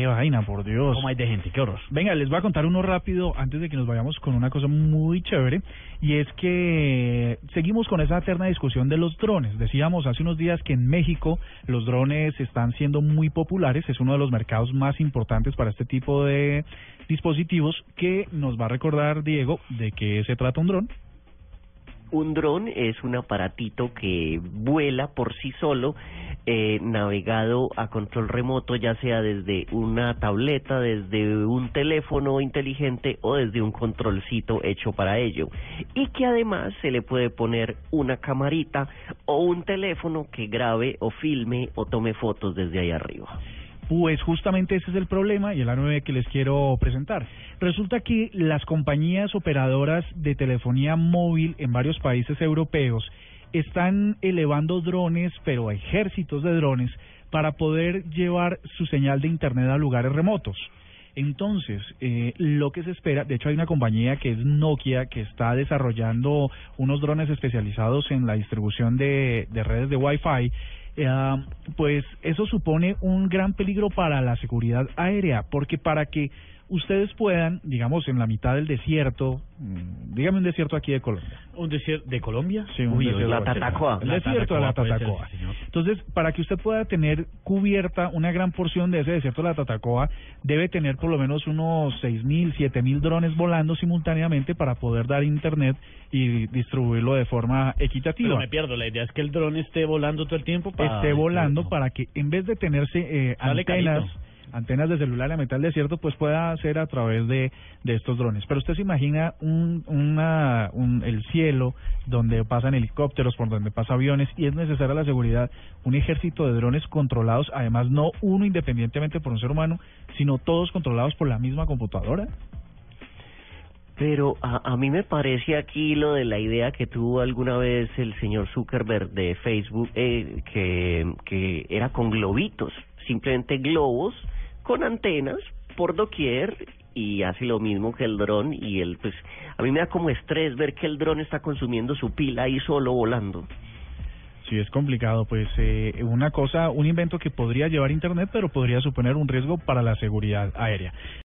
Qué vaina, por Dios. ¿Cómo hay de gente? Qué horror. Venga, les voy a contar uno rápido antes de que nos vayamos con una cosa muy chévere y es que seguimos con esa eterna discusión de los drones. Decíamos hace unos días que en México los drones están siendo muy populares, es uno de los mercados más importantes para este tipo de dispositivos que nos va a recordar Diego de qué se trata un dron. Un dron es un aparatito que vuela por sí solo, eh, navegado a control remoto, ya sea desde una tableta, desde un teléfono inteligente o desde un controlcito hecho para ello. Y que además se le puede poner una camarita o un teléfono que grabe o filme o tome fotos desde ahí arriba. Pues justamente ese es el problema y el A9 que les quiero presentar. Resulta que las compañías operadoras de telefonía móvil en varios países europeos están elevando drones, pero ejércitos de drones, para poder llevar su señal de Internet a lugares remotos. Entonces, eh, lo que se espera, de hecho hay una compañía que es Nokia que está desarrollando unos drones especializados en la distribución de, de redes de Wi-Fi eh, pues eso supone un gran peligro para la seguridad aérea, porque para que ustedes puedan, digamos, en la mitad del desierto, mm, dígame un desierto aquí de Colombia. ¿Un desierto de Colombia? Sí, un desierto. La Tatacoa. El desierto de la Tatacoa. Entonces, para que usted pueda tener cubierta una gran porción de ese desierto de la Tatacoa, debe tener por lo menos unos seis mil, siete mil drones volando simultáneamente para poder dar internet y distribuirlo de forma equitativa Pero me pierdo. La idea es que el dron esté volando todo el tiempo. Para... esté volando para que en vez de tenerse eh, antenas carito. Antenas de celular la mitad del desierto pues pueda ser a través de, de estos drones. Pero usted se imagina un, una, un, el cielo donde pasan helicópteros por donde pasa aviones y es necesaria la seguridad un ejército de drones controlados además no uno independientemente por un ser humano sino todos controlados por la misma computadora. Pero a, a mí me parece aquí lo de la idea que tuvo alguna vez el señor Zuckerberg de Facebook, eh, que, que era con globitos, simplemente globos con antenas por doquier y hace lo mismo que el dron y el pues a mí me da como estrés ver que el dron está consumiendo su pila ahí solo volando. Sí, es complicado, pues eh, una cosa, un invento que podría llevar Internet, pero podría suponer un riesgo para la seguridad aérea.